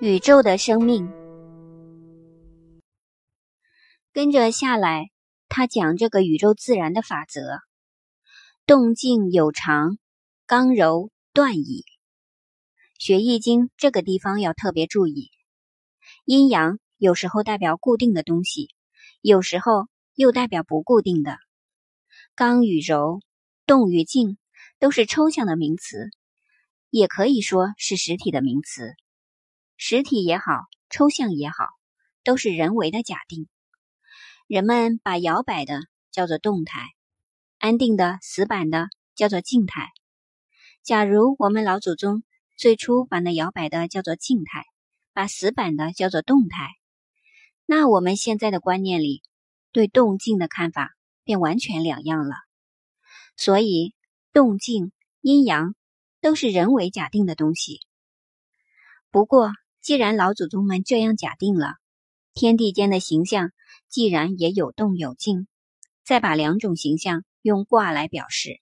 宇宙的生命，跟着下来，他讲这个宇宙自然的法则：动静有常，刚柔断矣。学易经这个地方要特别注意，阴阳有时候代表固定的东西，有时候又代表不固定的。刚与柔，动与静，都是抽象的名词，也可以说是实体的名词。实体也好，抽象也好，都是人为的假定。人们把摇摆的叫做动态，安定的、死板的叫做静态。假如我们老祖宗最初把那摇摆的叫做静态，把死板的叫做动态，那我们现在的观念里对动静的看法便完全两样了。所以，动静、阴阳都是人为假定的东西。不过，既然老祖宗们这样假定了，天地间的形象既然也有动有静，再把两种形象用卦来表示，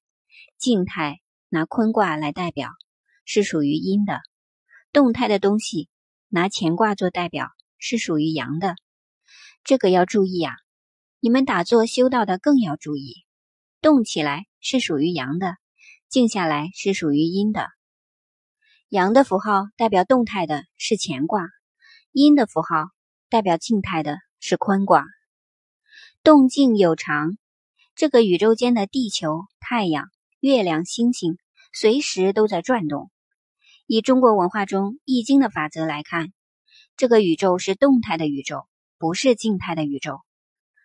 静态拿坤卦来代表，是属于阴的；动态的东西拿乾卦做代表，是属于阳的。这个要注意啊！你们打坐修道的更要注意，动起来是属于阳的，静下来是属于阴的。阳的符号代表动态的是乾卦，阴的符号代表静态的是坤卦。动静有常，这个宇宙间的地球、太阳、月亮、星星随时都在转动。以中国文化中易经的法则来看，这个宇宙是动态的宇宙，不是静态的宇宙。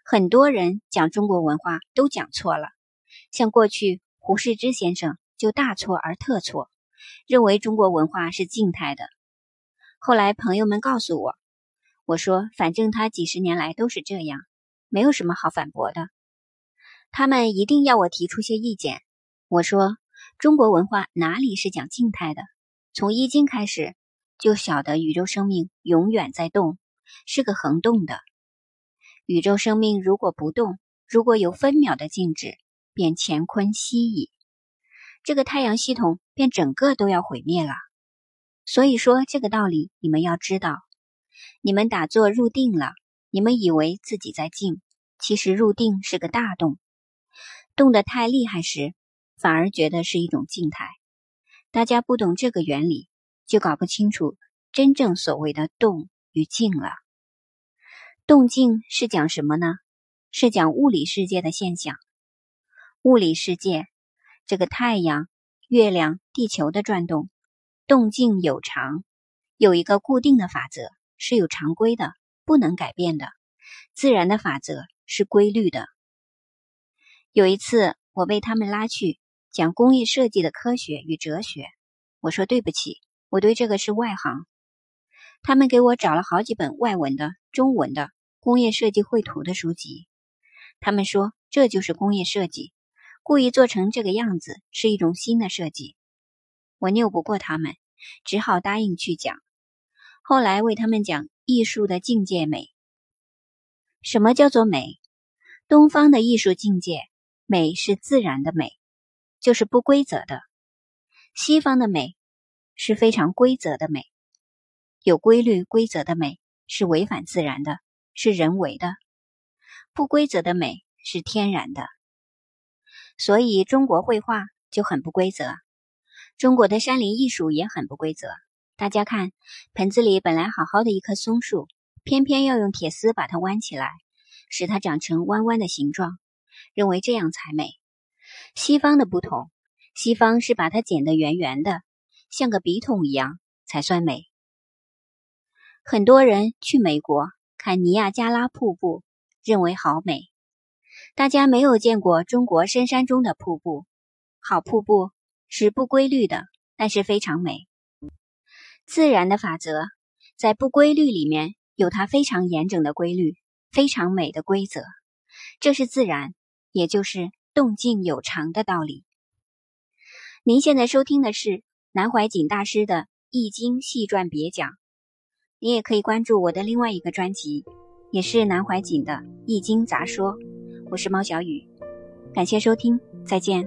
很多人讲中国文化都讲错了，像过去胡适之先生就大错而特错。认为中国文化是静态的。后来朋友们告诉我，我说反正他几十年来都是这样，没有什么好反驳的。他们一定要我提出些意见。我说中国文化哪里是讲静态的？从易经开始就晓得宇宙生命永远在动，是个恒动的。宇宙生命如果不动，如果有分秒的静止，便乾坤息矣。这个太阳系统便整个都要毁灭了。所以说这个道理你们要知道。你们打坐入定了，你们以为自己在静，其实入定是个大动，动得太厉害时，反而觉得是一种静态。大家不懂这个原理，就搞不清楚真正所谓的动与静了。动静是讲什么呢？是讲物理世界的现象。物理世界。这个太阳、月亮、地球的转动，动静有常，有一个固定的法则，是有常规的，不能改变的。自然的法则是规律的。有一次，我被他们拉去讲工业设计的科学与哲学，我说对不起，我对这个是外行。他们给我找了好几本外文的、中文的工业设计绘图的书籍，他们说这就是工业设计。故意做成这个样子是一种新的设计，我拗不过他们，只好答应去讲。后来为他们讲艺术的境界美。什么叫做美？东方的艺术境界美是自然的美，就是不规则的；西方的美是非常规则的美，有规律规则的美是违反自然的，是人为的；不规则的美是天然的。所以中国绘画就很不规则，中国的山林艺术也很不规则。大家看，盆子里本来好好的一棵松树，偏偏要用铁丝把它弯起来，使它长成弯弯的形状，认为这样才美。西方的不同，西方是把它剪得圆圆的，像个笔筒一样才算美。很多人去美国看尼亚加拉瀑布，认为好美。大家没有见过中国深山中的瀑布，好瀑布是不规律的，但是非常美。自然的法则在不规律里面有它非常严整的规律，非常美的规则。这是自然，也就是动静有常的道理。您现在收听的是南怀瑾大师的《易经细传别讲》，你也可以关注我的另外一个专辑，也是南怀瑾的《易经杂说》。我是猫小雨，感谢收听，再见。